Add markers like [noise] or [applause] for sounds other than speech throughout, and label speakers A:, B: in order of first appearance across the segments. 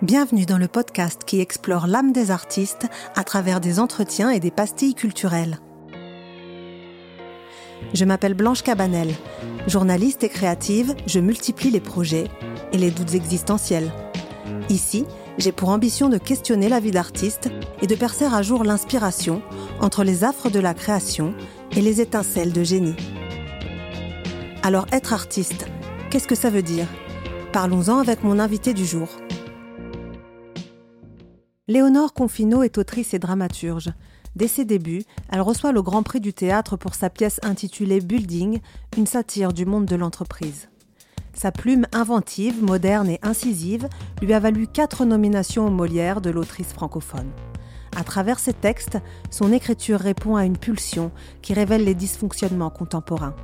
A: Bienvenue dans le podcast qui explore l'âme des artistes à travers des entretiens et des pastilles culturelles. Je m'appelle Blanche Cabanel. Journaliste et créative, je multiplie les projets et les doutes existentiels. Ici, j'ai pour ambition de questionner la vie d'artiste et de percer à jour l'inspiration entre les affres de la création et les étincelles de génie. Alors être artiste, qu'est-ce que ça veut dire? Parlons-en avec mon invité du jour. Léonore Confino est autrice et dramaturge. Dès ses débuts, elle reçoit le Grand Prix du théâtre pour sa pièce intitulée Building, une satire du monde de l'entreprise. Sa plume inventive, moderne et incisive lui a valu quatre nominations aux Molières de l'autrice francophone. À travers ses textes, son écriture répond à une pulsion qui révèle les dysfonctionnements contemporains.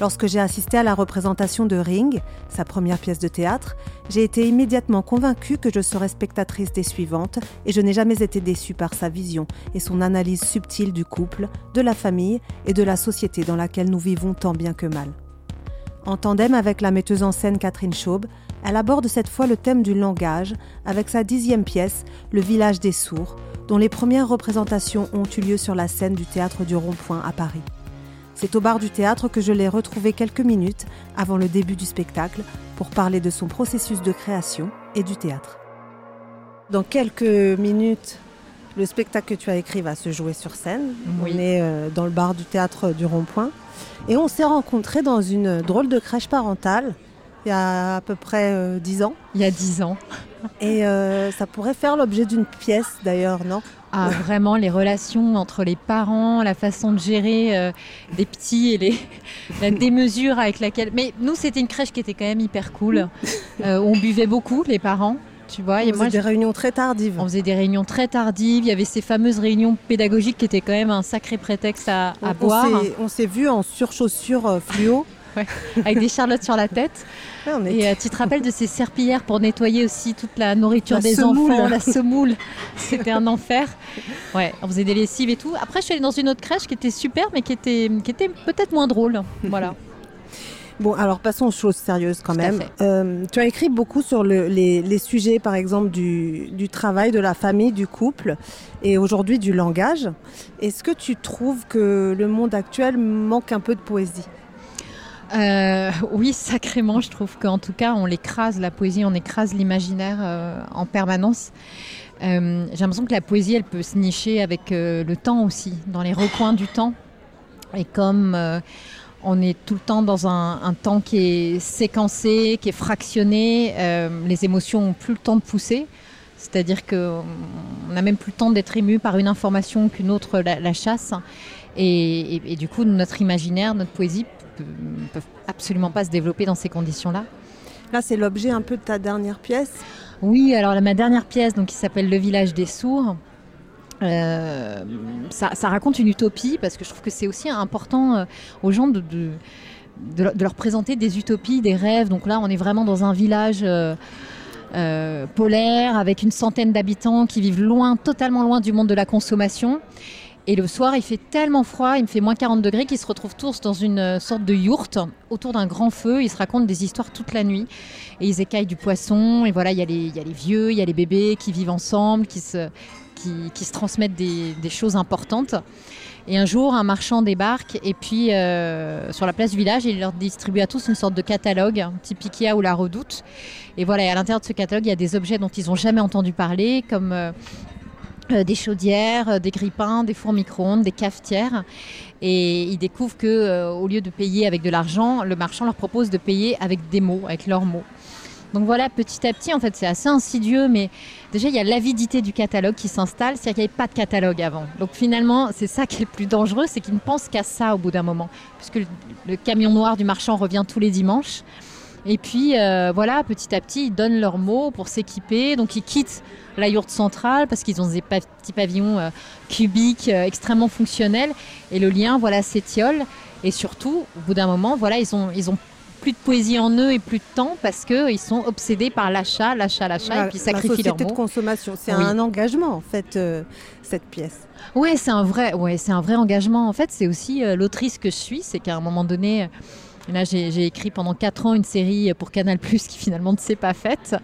A: Lorsque j'ai assisté à la représentation de Ring, sa première pièce de théâtre, j'ai été immédiatement convaincue que je serais spectatrice des suivantes et je n'ai jamais été déçue par sa vision et son analyse subtile du couple, de la famille et de la société dans laquelle nous vivons tant bien que mal. En tandem avec la metteuse en scène Catherine Schaub, elle aborde cette fois le thème du langage avec sa dixième pièce, Le village des sourds, dont les premières représentations ont eu lieu sur la scène du théâtre du Rond-Point à Paris. C'est au bar du théâtre que je l'ai retrouvé quelques minutes avant le début du spectacle pour parler de son processus de création et du théâtre. Dans quelques minutes, le spectacle que tu as écrit va se jouer sur scène. On est euh, dans le bar du théâtre du Rond-Point. Et on s'est rencontrés dans une drôle de crèche parentale il y a à peu près 10 euh, ans.
B: Il y a 10 ans.
A: Et euh, ça pourrait faire l'objet d'une pièce d'ailleurs, non?
B: Ah, vraiment, les relations entre les parents, la façon de gérer euh, les petits et les, [laughs] la démesure avec laquelle. Mais nous, c'était une crèche qui était quand même hyper cool. [laughs] Euh, on buvait beaucoup, les parents. Tu vois,
A: on faisait des réunions très tardives.
B: On faisait des réunions très tardives. Il y avait ces fameuses réunions pédagogiques qui étaient quand même un sacré prétexte à, boire.
A: On s'est vu en surchaussures euh, [laughs]
B: avec des charlottes sur la tête. Et euh, tu te rappelles de ces serpillères pour nettoyer aussi toute la nourriture des enfants, la semoule. [laughs] C'était un enfer. Ouais, on faisait des lessives et tout. Après, je suis allée dans une autre crèche qui était super, mais qui était, qui était peut-être moins drôle. [laughs] Voilà.
A: Bon, alors passons aux choses sérieuses quand même. Euh, tu as écrit beaucoup sur les, sujets, par exemple, du, du, travail, de la famille, du couple et aujourd'hui du langage. Est-ce que tu trouves que le monde actuel manque un peu de poésie?
B: Euh, oui, sacrément, je trouve qu'en tout cas, on l'écrase, la poésie, on écrase l'imaginaire euh, en permanence. Euh, j'ai l'impression que la poésie, elle peut se nicher avec le temps aussi, dans les recoins du temps. Et comme on est tout le temps dans un, temps qui est séquencé, qui est fractionné, les émotions n'ont plus le temps de pousser. C'est-à-dire qu'on n'a même plus le temps d'être ému par une information qu'une autre la, chasse. et, du coup, notre imaginaire, notre poésie peuvent absolument pas se développer dans ces conditions-là.
A: Là, c'est l'objet un peu de ta dernière pièce
B: Oui, alors ma dernière pièce, donc, qui s'appelle Le village des sourds, euh, ça, raconte une utopie parce que je trouve que c'est aussi important euh, aux gens de, de, leur présenter des utopies, des rêves. Donc là, on est vraiment dans un village euh, polaire avec une centaine d'habitants qui vivent loin, totalement loin du monde de la consommation. Et le soir, il fait tellement froid, il me fait moins 40 degrés, qu'ils se retrouvent tous dans une euh, sorte de yourte autour d'un grand feu. Ils se racontent des histoires toute la nuit. Et ils écaillent du poisson. Et voilà, il y, a les, vieux, il y a les bébés qui vivent ensemble, qui se, transmettent des, choses importantes. Et un jour, un marchand débarque et puis euh, sur la place du village, il leur distribue à tous une sorte de catalogue, type Ikea ou la Redoute. Et voilà, à l'intérieur de ce catalogue, il y a des objets dont ils n'ont jamais entendu parler, comme euh, des chaudières, euh, des grippins, des fours micro-ondes, des cafetières. Et ils découvrent que euh, au lieu de payer avec de l'argent, le marchand leur propose de payer avec des mots, avec leurs mots. Donc voilà, petit à petit, en fait, c'est assez insidieux, mais déjà, il y a l'avidité du catalogue qui s'installe, c'est-à-dire qu'il n'y avait pas de catalogue avant. Donc finalement, c'est ça qui est le plus dangereux, c'est qu'ils ne pensent qu'à ça au bout d'un moment, puisque le camion noir du marchand revient tous les dimanches. Et puis, voilà, petit à petit, ils donnent leurs mots pour s'équiper, donc ils quittent la yourte centrale parce qu'ils ont des petits pavillons euh, cubiques euh, extrêmement fonctionnels et le lien voilà s'étiole et surtout au bout d'un moment voilà ils ont ils ont plus de poésie en eux et plus de temps parce qu'ils sont obsédés par l'achat, l'achat, l'achat et puis sacrifient leur
A: mot. de consommation, c'est un engagement en fait euh, cette pièce.
B: Oui, c'est un vrai, ouais, c'est un vrai engagement. En fait, c'est aussi l'autrice que je suis, c'est qu'à un moment donné, Et là, j'ai écrit pendant 4 ans une série pour Canal qui finalement ne s'est pas faite.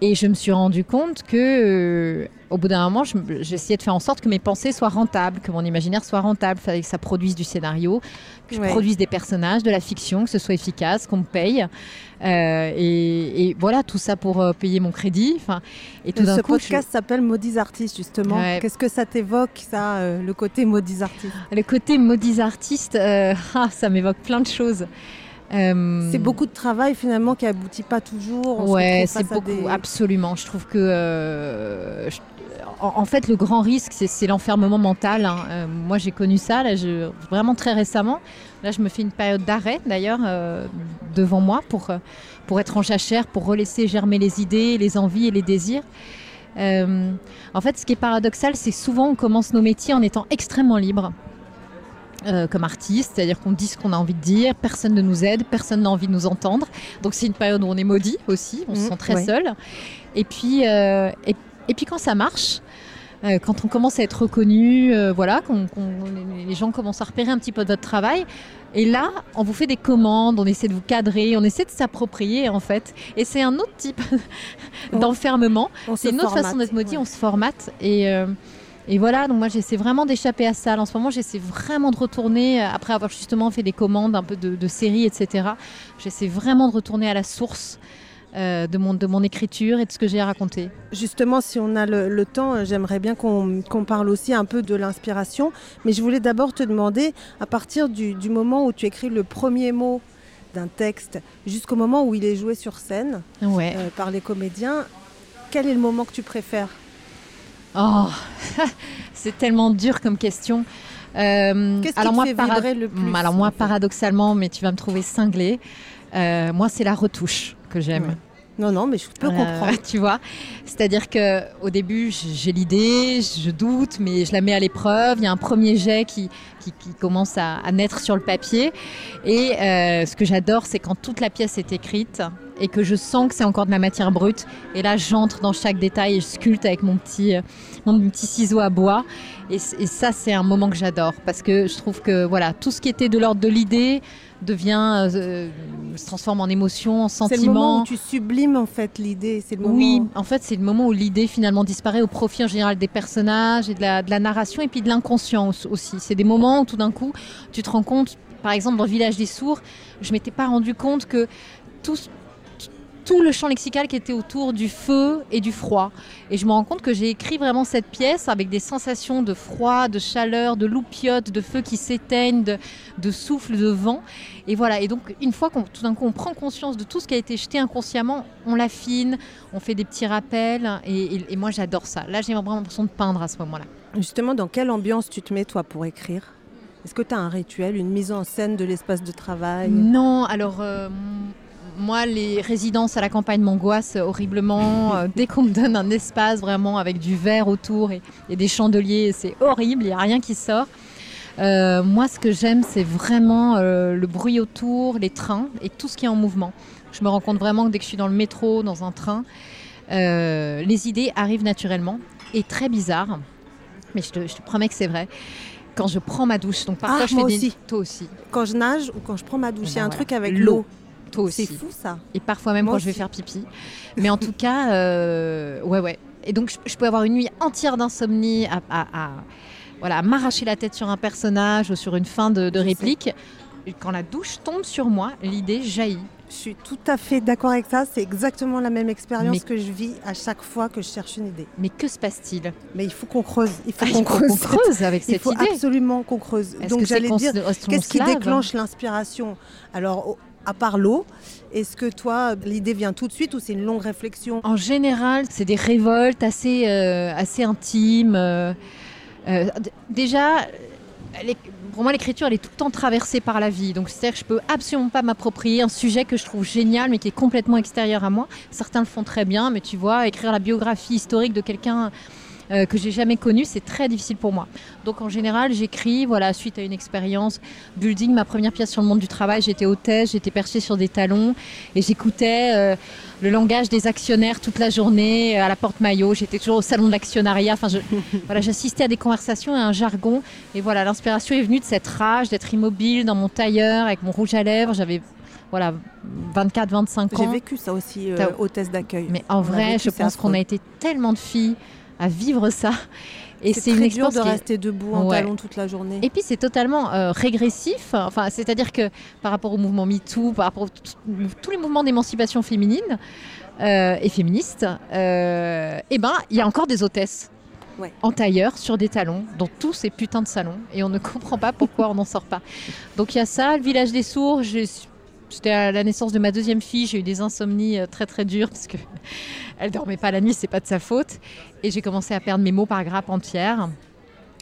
B: Et je me suis rendu compte que, euh, au bout d'un moment, j'essayais de faire en sorte que mes pensées soient rentables, que mon imaginaire soit rentable, que ça produise du scénario, que je produise des personnages, de la fiction, que ce soit efficace, qu'on me paye. Euh, et, voilà, tout ça pour euh, payer mon crédit. Enfin,
A: et tout d'un coup, podcast s'appelle Maudits artistes justement. Qu'est-ce que ça t'évoque, ça, le côté Maudits artistes?
B: Le côté Maudits artistes, [laughs] ah, ça m'évoque plein de choses.
A: Euh, c'est beaucoup de travail finalement qui aboutit pas toujours.
B: ouais, c'est beaucoup, absolument. Je trouve que, euh, en, fait, le grand risque, c'est l'enfermement mental. Hein. Euh, moi, j'ai connu ça là, je, vraiment très récemment. Là, je me fais une période d'arrêt d'ailleurs devant moi pour, pour être en jachère, pour relaisser germer les idées, les envies et les désirs. en fait, ce qui est paradoxal, c'est souvent on commence nos métiers en étant extrêmement libre. Euh, comme artiste, c'est-à-dire qu'on dit ce qu'on a envie de dire, personne ne nous aide, personne n'a envie de nous entendre. Donc c'est une période où on est maudit aussi, on se mmh, sent très seul. Et puis, euh, et, puis quand ça marche, euh, quand on commence à être reconnu, voilà, quand les gens commencent à repérer un petit peu votre travail, et là, on vous fait des commandes, on essaie de vous cadrer, on essaie de s'approprier en fait. Et c'est un autre type [laughs] d'enfermement. C'est une autre façon d'être maudit, on se formate. Et, et voilà, donc moi j'essaie vraiment d'échapper à ça. En ce moment, j'essaie vraiment de retourner, euh, après avoir justement fait des commandes un peu de, séries, etc. J'essaie vraiment de retourner à la source. Euh, de, mon, de mon écriture et de ce que j'ai à raconter.
A: Justement, si on a le, temps, euh, j'aimerais bien qu'on parle aussi un peu de l'inspiration. Mais je voulais d'abord te demander, à partir du, moment où tu écris le premier mot d'un texte jusqu'au moment où il est joué sur scène par les comédiens, quel est le moment que tu préfères?
B: Oh, [laughs] c'est tellement dur comme question.
A: Euh, Qu'est-ce qui moi, fait le plus
B: Alors moi, paradoxalement, mais tu vas me trouver cinglé, euh, moi, c'est la retouche que j'aime.
A: Non, non, mais je peux euh, comprendre. [laughs]
B: Tu vois, c'est-à-dire que au début, j'ai l'idée, je doute, mais je la mets à l'épreuve. Il y a un premier jet qui, qui, commence à, naître sur le papier. Et ce que j'adore, c'est quand toute la pièce est écrite et que je sens que c'est encore de la matière brute. Et là, j'entre dans chaque détail et je sculpte avec mon petit, euh, mon petit ciseau à bois. Et, ça, c'est un moment que j'adore parce que je trouve que voilà, tout ce qui était de l'ordre de l'idée devient, euh, se transforme en émotion, en sentiment. C'est le
A: moment où tu sublimes en fait l'idée.
B: C'est le Oui, en fait, c'est le moment où l'idée finalement disparaît au profit en général des personnages et de la, de la narration et puis de l'inconscient aussi. C'est des moments où tout d'un coup, tu te rends compte, par exemple dans le village des sourds, je m'étais pas rendu compte que tout, tout le champ lexical qui était autour du feu et du froid. Et je me rends compte que j'ai écrit vraiment cette pièce avec des sensations de froid, de chaleur, de loupiote, de feu qui s'éteignent, de, souffle, de vent. Et voilà. Et donc, une fois qu'on tout d'un coup on prend conscience de tout ce qui a été jeté inconsciemment, on l'affine, on fait des petits rappels. Et, moi, j'adore ça. Là, j'ai vraiment l'impression de peindre à ce moment-là.
A: Justement, dans quelle ambiance tu te mets, toi, pour écrire? Est-ce que tu as un rituel, une mise en scène de l'espace de travail?
B: Non, alors euh, moi, les résidences à la campagne m'angoissent horriblement. Euh, dès qu'on me donne un espace vraiment avec du verre autour et, des chandeliers, c'est horrible, il n'y a rien qui sort. Euh, moi, ce que j'aime, c'est vraiment euh, le bruit autour, les trains et tout ce qui est en mouvement. Je me rends compte vraiment que dès que je suis dans le métro, dans un train, les idées arrivent naturellement et très bizarre. Mais je te, promets que c'est vrai quand je prends ma douche. Donc parfois
A: ah,
B: je
A: fais
B: des...
A: aussi.
B: Toi aussi.
A: Quand je nage ou quand je prends ma douche, il y a un truc avec l'eau.
B: C'est
A: fou ça.
B: Et parfois même quand je vais faire pipi. Mais en tout cas, euh, ouais, ouais. Et donc je, peux avoir une nuit entière d'insomnie à, voilà, m'arracher la tête sur un personnage ou sur une fin de, réplique. quand la douche tombe sur moi, l'idée jaillit.
A: Je suis tout à fait d'accord avec ça. C'est exactement la même expérience que je vis à chaque fois que je cherche une idée.
B: Mais que se passe-t-il?
A: Mais il faut qu'on creuse. Il faut
B: ah, qu'on creuse, avec cette idée.
A: Il faut absolument qu'on creuse. Donc j'allais dire, qu'est-ce qui déclenche l'inspiration? Alors à part l'eau. Est-ce que toi, l'idée vient tout de suite ou c'est une longue réflexion?
B: En général, c'est des révoltes assez, euh, assez intimes. Euh, euh, déjà, pour moi, l'écriture, elle est tout le temps traversée par la vie. Donc, c'est-à-dire que je peux absolument pas m'approprier un sujet que je trouve génial, mais qui est complètement extérieur à moi. Certains le font très bien, mais tu vois, écrire la biographie historique de quelqu'un euh, que j'ai jamais connu, c'est très difficile pour moi. Donc en général, j'écris, voilà, suite à une expérience building, ma première pièce sur le monde du travail, j'étais hôtesse, j'étais perchée sur des talons et j'écoutais euh, le langage des actionnaires toute la journée euh, à la porte maillot. J'étais toujours au salon de l'actionnariat. Enfin, [laughs] voilà, j'assistais à des conversations et à un jargon. Et voilà, l'inspiration est venue de cette rage d'être immobile dans mon tailleur avec mon rouge à lèvres. J'avais voilà, 24, 25 ans.
A: J'ai vécu ça aussi euh, test d'accueil.
B: Mais en vrai, je pense qu'on a été tellement de filles à vivre ça.
A: Et c'est une dur de rester debout en talons toute la journée.
B: Et puis c'est totalement euh, régressif. Enfin, c'est-à-dire que par rapport au mouvement MeToo, par rapport à tous les mouvements d'émancipation féminine euh, et féministe, euh, eh ben il y a encore des hôtesses. en tailleur sur des talons dans tous ces putains de salons et on ne [laughs] comprend pas pourquoi on n'en sort pas. Donc il y a ça, le village des sourds, J'étais à la naissance de ma deuxième fille, j'ai eu des insomnies très très dures parce que [laughs] elle dormait pas la nuit, c'est pas de sa faute. Et j'ai commencé à perdre mes mots par grappe entière.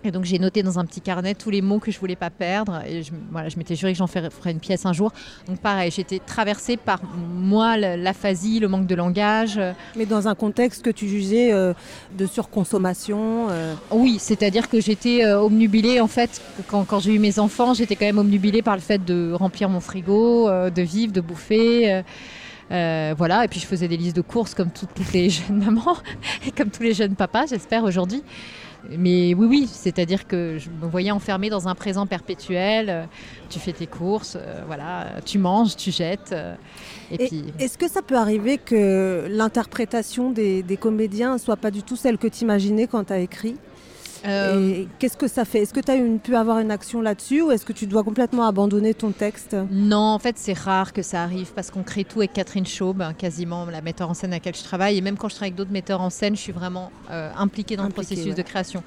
B: Et donc j'ai noté dans un petit carnet tous les mots que je voulais pas perdre. Et je, voilà, je m'étais juré que j'en ferais, une pièce un jour. Donc pareil, j'étais traversée par moi l'aphasie, le manque de langage.
A: Mais dans un contexte que tu jugeais euh, de surconsommation euh.
B: Oui, c'est-à-dire que j'étais euh, omnubilée en fait. Quand, quand j'ai eu mes enfants, j'étais quand même omnubilée par le fait de remplir mon frigo, de vivre, de bouffer. Euh, voilà, et puis je faisais des listes de courses comme toutes, les [laughs] jeunes mamans et comme tous les jeunes papas, j'espère aujourd'hui. Mais oui, oui, c'est-à-dire que je me voyais enfermée dans un présent perpétuel. Euh, tu fais tes courses, euh, voilà, tu manges, tu jettes.
A: et, puis... Est-ce que ça peut arriver que l'interprétation des, des comédiens soit pas du tout celle que tu imaginais quand tu as écrit? Euh, qu'est-ce que ça fait? Est-ce que tu as pu avoir une action là-dessus ou est-ce que tu dois complètement abandonner ton texte?
B: Non, en fait, c'est rare que ça arrive parce qu'on crée tout avec Catherine Chaube, hein, quasiment la metteur en scène à laquelle je travaille. Et même quand je travaille avec d'autres metteurs en scène, je suis vraiment euh, impliquée dans le processus de création.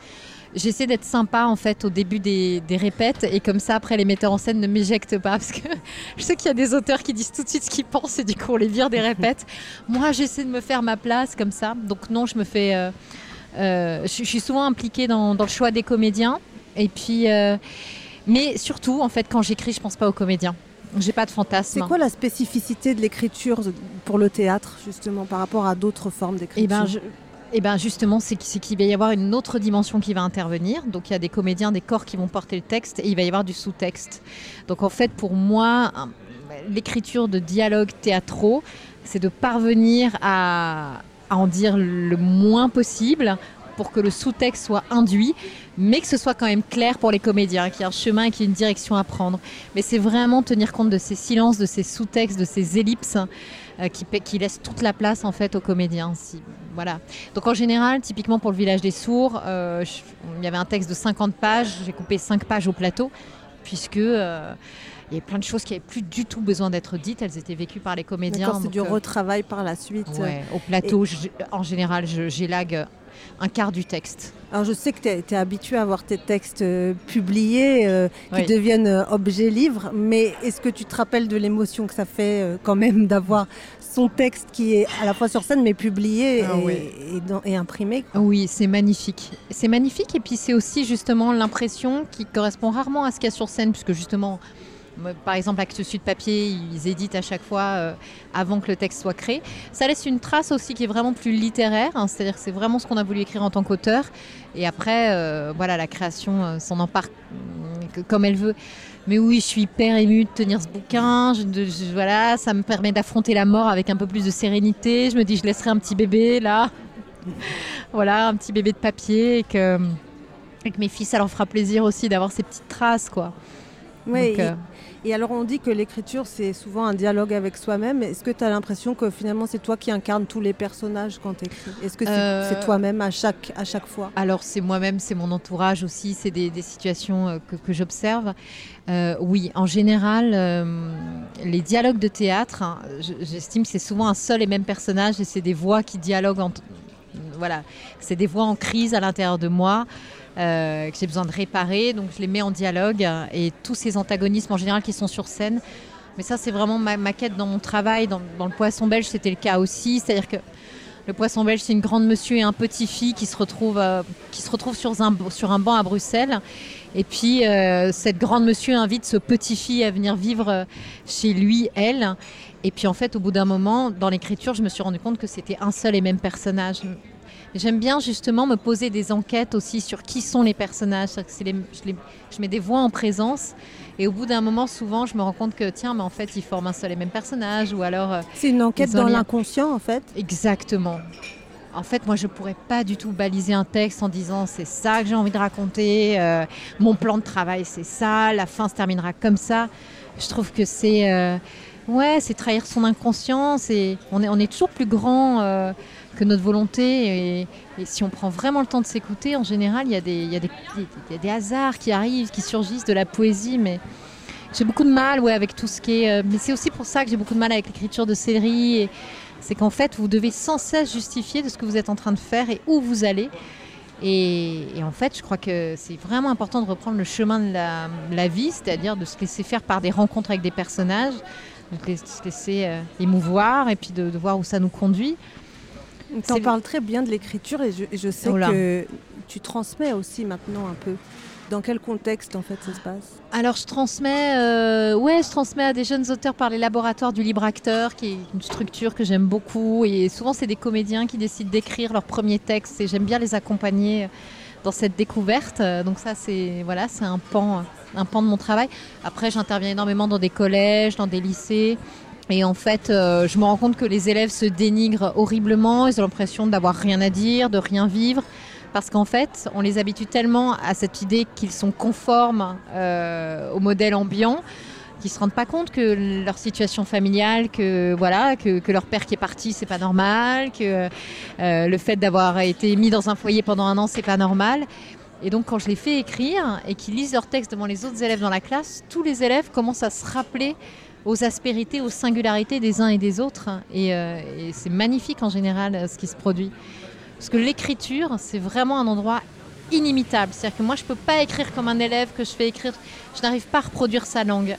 B: J'essaie d'être sympa en fait au début des, des, répètes et comme ça après les metteurs en scène ne m'éjectent pas parce que [laughs] je sais qu'il y a des auteurs qui disent tout de suite ce qu'ils pensent et du coup on les vire des répètes. Moi j'essaie de me faire ma place comme ça donc non je me fais euh, euh, je, suis souvent impliquée dans, le choix des comédiens. Et puis, euh, mais surtout, en fait, quand j'écris, je pense pas aux comédiens. J'ai pas de fantasme.
A: C'est quoi la spécificité de l'écriture pour le théâtre, justement, par rapport à d'autres formes d'écriture Eh ben,
B: eh ben justement, c'est qu'il va y avoir une autre dimension qui va intervenir. Donc il y a des comédiens, des corps qui vont porter le texte et il va y avoir du sous-texte. Donc en fait, pour moi, l'écriture de dialogues théâtraux, c'est de parvenir à, à en dire le moins possible pour que le sous-texte soit induit, mais que ce soit quand même clair pour les comédiens, qu'il y ait un chemin et qu'il y ait une direction à prendre. Mais c'est vraiment tenir compte de ces silences, de ces sous-textes, de ces ellipses euh, qui, qui, laissent toute la place en fait aux comédiens. Voilà. Donc en général, typiquement pour le village des sourds, euh, il y avait un texte de 50 pages, j'ai coupé 5 pages au plateau, puisque... Euh, il y avait plein de choses qui n'avaient plus du tout besoin d'être dites. Elles étaient vécues par les comédiens.
A: C'est du euh, retravail par la suite.
B: au plateau, en général, j'élague un quart du texte.
A: Alors je sais que tu es, habitué à voir tes textes euh, publiés, euh, qui deviennent euh, objets livres, mais est-ce que tu te rappelles de l'émotion que ça fait quand même [laughs] d'avoir son texte qui est à la fois sur scène mais publié ah et, et, imprimé
B: Oui, c'est magnifique. C'est magnifique et puis c'est aussi justement l'impression qui correspond rarement à ce qu'il y a sur scène, puisque justement par exemple, Actes Sud Papier, ils éditent à chaque fois euh, avant que le texte soit créé. Ça laisse une trace aussi qui est vraiment plus littéraire, hein, c'est-à-dire que c'est vraiment ce qu'on a voulu écrire en tant qu'auteur. Et après, euh, voilà, la création euh, s'en empare comme elle veut. Mais oui, je suis hyper émue de tenir ce bouquin. voilà, ça me permet d'affronter la mort avec un peu plus de sérénité. Je me dis, je laisserai un petit bébé là. [laughs] voilà, un petit bébé de papier et que, mes fils, ça leur fera plaisir aussi d'avoir ces petites traces, quoi.
A: Oui, et alors on dit que l'écriture c'est souvent un dialogue avec soi-même. Est-ce que tu as l'impression que finalement c'est toi qui incarnes tous les personnages quand tu écris Est-ce que c'est euh, toi-même à chaque, à chaque fois?
B: Alors c'est moi-même, c'est mon entourage aussi, c'est des, situations euh, que, j'observe. Euh, oui, en général, les dialogues de théâtre, hein, j'estime que c'est souvent un seul et même personnage et c'est des voix qui dialoguent entre... Voilà, c'est des voix en crise à l'intérieur de moi. Euh, que j'ai besoin de réparer. Donc je les mets en dialogue et tous ces antagonismes en général qui sont sur scène. Mais ça, c'est vraiment ma, quête dans mon travail. Dans, le poisson belge, c'était le cas aussi. C'est-à-dire que le poisson belge, c'est une grande monsieur et un petit fille qui se retrouvent, euh, qui se retrouvent sur, un, sur un banc à Bruxelles. Et puis, euh, cette grande monsieur invite ce petit fille à venir vivre chez lui, elle. Et puis, en fait, au bout d'un moment, dans l'écriture, je me suis rendu compte que c'était un seul et même personnage. J'aime bien justement me poser des enquêtes aussi sur qui sont les personnages. je, mets des voix en présence et au bout d'un moment, souvent, je me rends compte que tiens, mais en fait, ils forment un seul et même personnage ou alors. Euh,
A: c'est une enquête dans l'inconscient en fait.
B: Exactement. En fait, moi, je pourrais pas du tout baliser un texte en disant c'est ça que j'ai envie de raconter, euh, mon plan de travail c'est ça, la fin se terminera comme ça. Je trouve que c'est euh, Ouais, c'est trahir son inconscience et on est, on est toujours plus grand euh, que notre volonté. Et, si on prend vraiment le temps de s'écouter, en général, il y, a des, hasards qui arrivent, qui surgissent de la poésie. Mais j'ai beaucoup de mal ouais, avec tout ce qui est. Euh, mais c'est aussi pour ça que j'ai beaucoup de mal avec l'écriture de séries. C'est qu'en fait, vous devez sans cesse justifier de ce que vous êtes en train de faire et où vous allez. Et, en fait, je crois que c'est vraiment important de reprendre le chemin de la, vie, c'est-à-dire de se laisser faire par des rencontres avec des personnages, de se laisser euh, émouvoir et puis de, voir où ça nous conduit.
A: Tu en parles très bien de l'écriture et je, sais que tu transmets aussi maintenant un peu. Dans quel contexte en fait ça se passe?
B: Alors je transmets, euh, ouais, je transmets à des jeunes auteurs par les laboratoires du libre acteur, qui est une structure que j'aime beaucoup. Et souvent c'est des comédiens qui décident d'écrire leur premier texte et j'aime bien les accompagner dans cette découverte. Donc ça c'est voilà, c'est un pan, un pan de mon travail. Après j'interviens énormément dans des collèges, dans des lycées. Et en fait, euh, je me rends compte que les élèves se dénigrent horriblement, ils ont l'impression d'avoir rien à dire, de rien vivre parce qu'en fait, on les habitue tellement à cette idée qu'ils sont conformes euh, au modèle ambiant qu'ils se rendent pas compte que leur situation familiale, que voilà, que, leur père qui est parti, c'est pas normal, que euh, le fait d'avoir été mis dans un foyer pendant un an, c'est pas normal. Et donc, quand je les fais écrire et qu'ils lisent leur texte devant les autres élèves dans la classe, tous les élèves commencent à se rappeler aux aspérités, aux singularités des uns et des autres. Et, euh, et c'est magnifique en général ce qui se produit. Parce que l'écriture, c'est vraiment un endroit inimitable. C'est-à-dire que moi, je ne peux pas écrire comme un élève que je fais écrire. Je n'arrive pas à reproduire sa langue.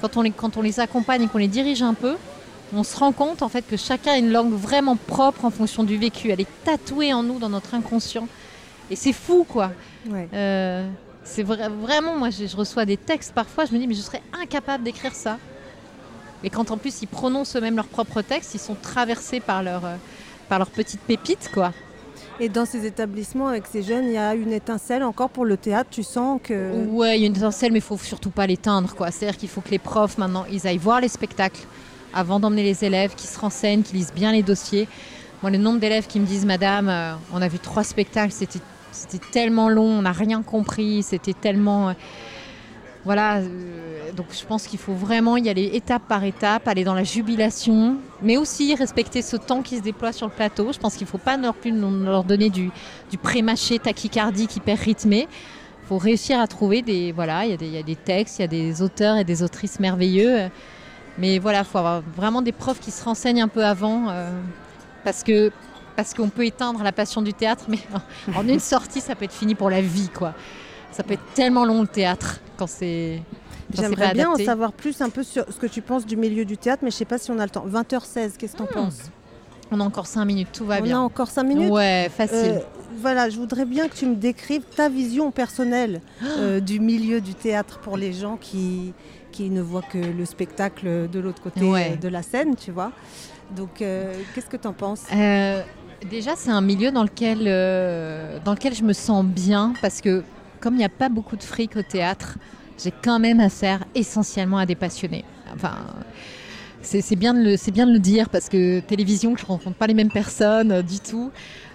B: Quand on les, quand on les accompagne et qu'on les dirige un peu, on se rend compte en fait que chacun a une langue vraiment propre en fonction du vécu. Elle est tatouée en nous, dans notre inconscient. Et c'est fou, quoi. Euh, c'est vraiment, moi, je, reçois des textes parfois, je me dis, mais je serais incapable d'écrire ça. Et quand en plus ils prononcent eux-mêmes leurs propres textes, ils sont traversés par leur, euh, par leur petite pépite, quoi.
A: Et dans ces établissements avec ces jeunes, il y a une étincelle encore pour le théâtre. Tu sens que.
B: Ouais, il y a une étincelle, mais il faut surtout pas l'éteindre. quoi. C'est-à-dire qu'il faut que les profs, maintenant, ils aillent voir les spectacles avant d'emmener les élèves, qu'ils se renseignent, qu'ils lisent bien les dossiers. Moi, le nombre d'élèves qui me disent Madame, euh, on a vu trois spectacles, c'était tellement long, on n'a rien compris, c'était tellement. Voilà, euh, donc je pense qu'il faut vraiment y aller étape par étape, aller dans la jubilation, mais aussi respecter ce temps qui se déploie sur le plateau. Je pense qu'il ne faut pas non plus leur donner du, du pré-mâché tachycardique hyper rythmé. Il faut réussir à trouver des. Voilà, il y, a des textes, il y a des auteurs et des autrices merveilleux. Mais voilà, il faut avoir vraiment des profs qui se renseignent un peu avant, euh, parce que parce qu'on peut éteindre la passion du théâtre, mais [laughs] en une sortie, ça peut être fini pour la vie, quoi. Ça peut être tellement long le théâtre quand c'est.
A: J'aimerais bien en savoir plus un peu sur ce que tu penses du milieu du théâtre, mais je ne sais pas si on a le temps. 20h16, qu'est-ce que tu en hmm. penses?
B: On a encore 5 minutes, tout va bien.
A: On a encore 5 minutes?
B: Ouais, facile. Euh,
A: voilà, je voudrais bien que tu me décrives ta vision personnelle euh, du milieu du théâtre pour les gens qui, qui ne voient que le spectacle de l'autre côté euh, de la scène, tu vois. Donc, qu'est-ce que tu en penses
B: Déjà, c'est un milieu dans lequel, dans lequel je me sens bien parce que comme il n'y a pas beaucoup de fric au théâtre, j'ai quand même affaire essentiellement à des passionnés. Enfin, c'est bien, de le, bien de le dire parce que télévision, je ne rencontre pas les mêmes personnes euh, du tout.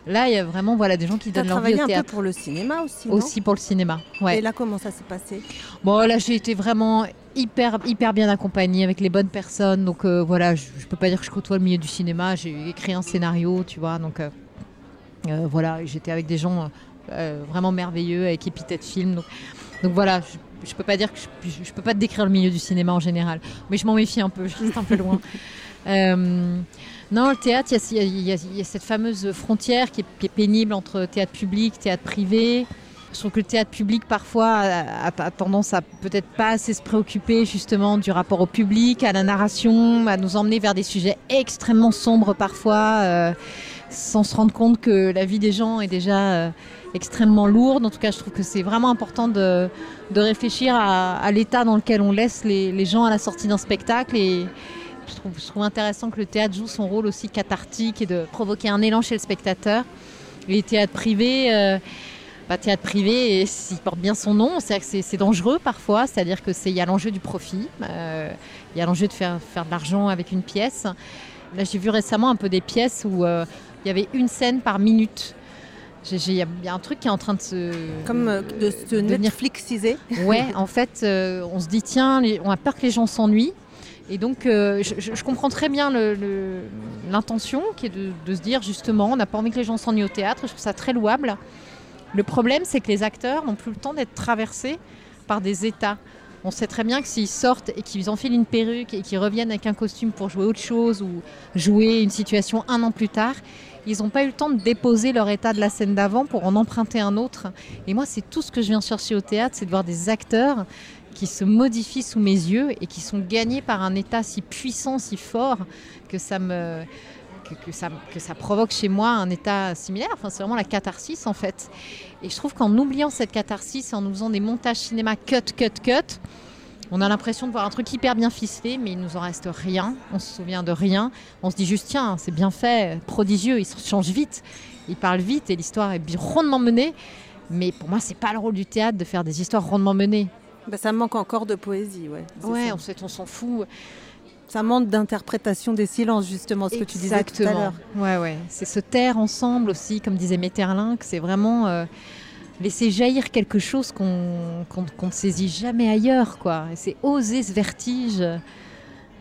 B: Là, il y a vraiment voilà, des gens qui donnent leur vie au théâtre. un
A: peu pour le cinéma aussi,
B: Aussi pour le cinéma,
A: ouais. Et là, comment ça s'est passé?
B: Bon, là, j'ai été vraiment hyper, hyper bien accompagnée avec les bonnes personnes. Donc euh, voilà, je ne peux pas dire que je côtoie le milieu du cinéma. J'ai écrit un scénario, tu vois. Donc euh, voilà, j'étais avec des gens vraiment merveilleux avec épithète film. Donc, donc voilà, je, je, peux pas dire que je, je, peux pas te décrire le milieu du cinéma en général, mais je m'en méfie un peu, je reste un peu loin. [laughs] Euh, non, le théâtre, il y, y, a cette fameuse frontière qui est, qui est, pénible entre théâtre public, théâtre privé. Je trouve que le théâtre public, parfois, a, a, tendance à peut-être pas assez se préoccuper justement du rapport au public, à la narration, à nous emmener vers des sujets extrêmement sombres parfois, euh, sans se rendre compte que la vie des gens est déjà extrêmement lourde. En tout cas, je trouve que c'est vraiment important de, de réfléchir à, l'état dans lequel on laisse les, les gens à la sortie d'un spectacle. Et je trouve, intéressant que le théâtre joue son rôle aussi cathartique et de provoquer un élan chez le spectateur. Les théâtres privés. Euh, bah, théâtre privé, s'il porte bien son nom, c'est dangereux parfois, c'est-à-dire qu'il y a l'enjeu du profit, euh, il y a l'enjeu de faire, faire de l'argent avec une pièce. Là, j'ai vu récemment un peu des pièces où euh, il y avait une scène par minute. Il y, a un truc qui est en train de se.
A: Comme euh, de se Netflixiser.
B: Ouais, [laughs] en fait, euh, on se dit, tiens, on a peur que les gens s'ennuient. Et donc, euh, je, comprends très bien le- le- l'intention qui est de, de se dire justement, on n'a pas envie que les gens s'ennuient au théâtre. Je trouve ça très louable. Le problème, c'est que les acteurs n'ont plus le temps d'être traversés par des états. On sait très bien que s'ils sortent et qu'ils enfilent une perruque et qu'ils reviennent avec un costume pour jouer autre chose ou jouer une situation un an plus tard, ils n'ont pas eu le temps de déposer leur état de la scène d'avant pour en emprunter un autre. Et moi, c'est tout ce que je viens chercher au théâtre, c'est de voir des acteurs qui se modifient sous mes yeux et qui sont gagnés par un état si puissant, si fort, que ça me... Que, ça, que ça provoque chez moi un état similaire. Enfin, c'est vraiment la catharsis en fait. Et je trouve qu'en oubliant cette catharsis en nous faisant des montages cinéma cut, cut, cut, on a l'impression de voir un truc hyper bien ficelé, mais il nous en reste rien. On se souvient de rien. On se dit juste, tiens, c'est bien fait, prodigieux, il se change vite, il parle vite et l'histoire est bien rondement menée. Mais pour moi, c'est pas le rôle du théâtre de faire des histoires rondement menées.
A: Bah, ça manque encore de poésie, ouais.
B: Ouais,
A: ça.
B: en fait, on s'en fout.
A: Ça manque d'interprétation des silences, justement, ce que tu disais tout à l'heure.
B: Ouais, ouais. C'est se taire ensemble aussi, comme disait Metterlin, que c'est vraiment euh, laisser jaillir quelque chose qu'on ne saisit jamais ailleurs, quoi. C'est oser ce vertige,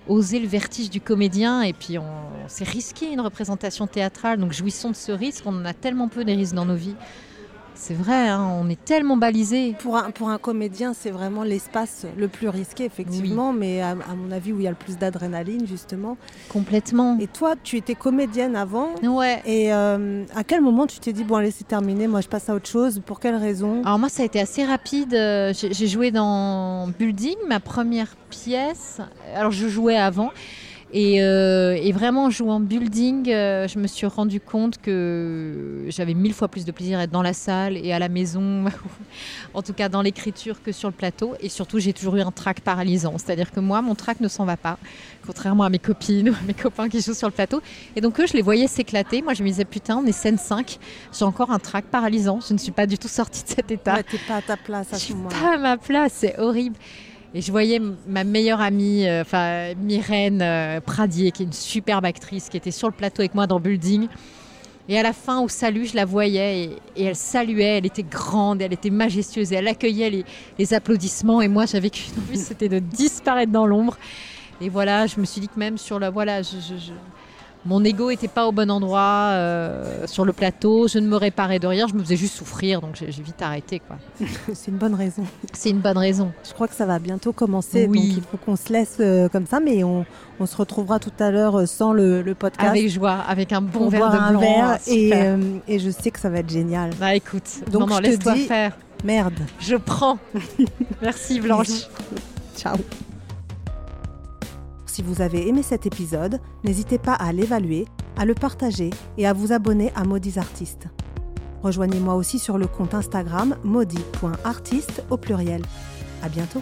B: oser le vertige du comédien, et puis on, c'est risqué une représentation théâtrale, donc jouissons de ce risque. On en a tellement peu des risques dans nos vies. C'est vrai, hein, on est tellement balisé.
A: Pour un, pour un comédien, c'est vraiment l'espace le plus risqué, effectivement, mais à, à mon avis, où il y a le plus d'adrénaline, justement.
B: Complètement.
A: Et toi, tu étais comédienne avant.
B: Ouais.
A: Et euh, à quel moment tu t'es dit, bon, allez, c'est terminé, moi je passe à autre chose? Pour quelle raison?
B: Alors moi, ça a été assez rapide. Euh, j'ai joué dans Building, ma première pièce. Alors je jouais avant. Et, euh, et vraiment, en jouant Building, euh, je me suis rendu compte que j'avais mille fois plus de plaisir à être dans la salle et à la maison, [laughs] en tout cas dans l'écriture, que sur le plateau. Et surtout, j'ai toujours eu un trac paralysant. C'est-à-dire que moi, mon trac ne s'en va pas, contrairement à mes copines ou à mes copains qui jouent sur le plateau. Et donc eux, je les voyais s'éclater. Moi, je me disais, putain, on est scène 5, j'ai encore un trac paralysant. Je ne suis pas du tout sortie de cet état.
A: Ouais, T'es pas à ta place à
B: Je
A: ce
B: suis
A: moment-là.
B: pas à ma place, c'est horrible. Et je voyais ma meilleure amie, euh, enfin Myrène euh, Pradier, qui est une superbe actrice, qui était sur le plateau avec moi dans Building. Et à la fin, au salut, je la voyais et, elle saluait, elle était grande, elle était majestueuse et elle accueillait les, applaudissements. Et moi, j'avais qu'une envie, [laughs] c'était de disparaître dans l'ombre. Et voilà, je me suis dit que même sur la. Voilà, je- mon ego était pas au bon endroit euh, sur le plateau, je ne me réparais de rien, je me faisais juste souffrir, donc j'ai vite arrêté. quoi. [laughs]
A: C'est une bonne raison.
B: C'est une bonne raison.
A: Je crois que ça va bientôt commencer,
B: Oui.
A: donc il faut qu'on se laisse euh, comme ça, mais on, on se retrouvera tout à l'heure euh, sans le, le podcast.
B: Avec joie, avec un bon verre de
A: un
B: blanc.
A: verre,
B: ah,
A: et, euh, et je sais que ça va être génial.
B: Bah écoute,
A: Donc,
B: non, laisse-toi faire.
A: Merde.
B: Je prends. [laughs] Merci Blanche.
A: Ciao. Si vous avez aimé cet épisode, n'hésitez pas à l'évaluer, à le partager et à vous abonner à Maudits Artistes. Rejoignez-moi aussi sur le compte Instagram maudit.artiste au pluriel. À bientôt.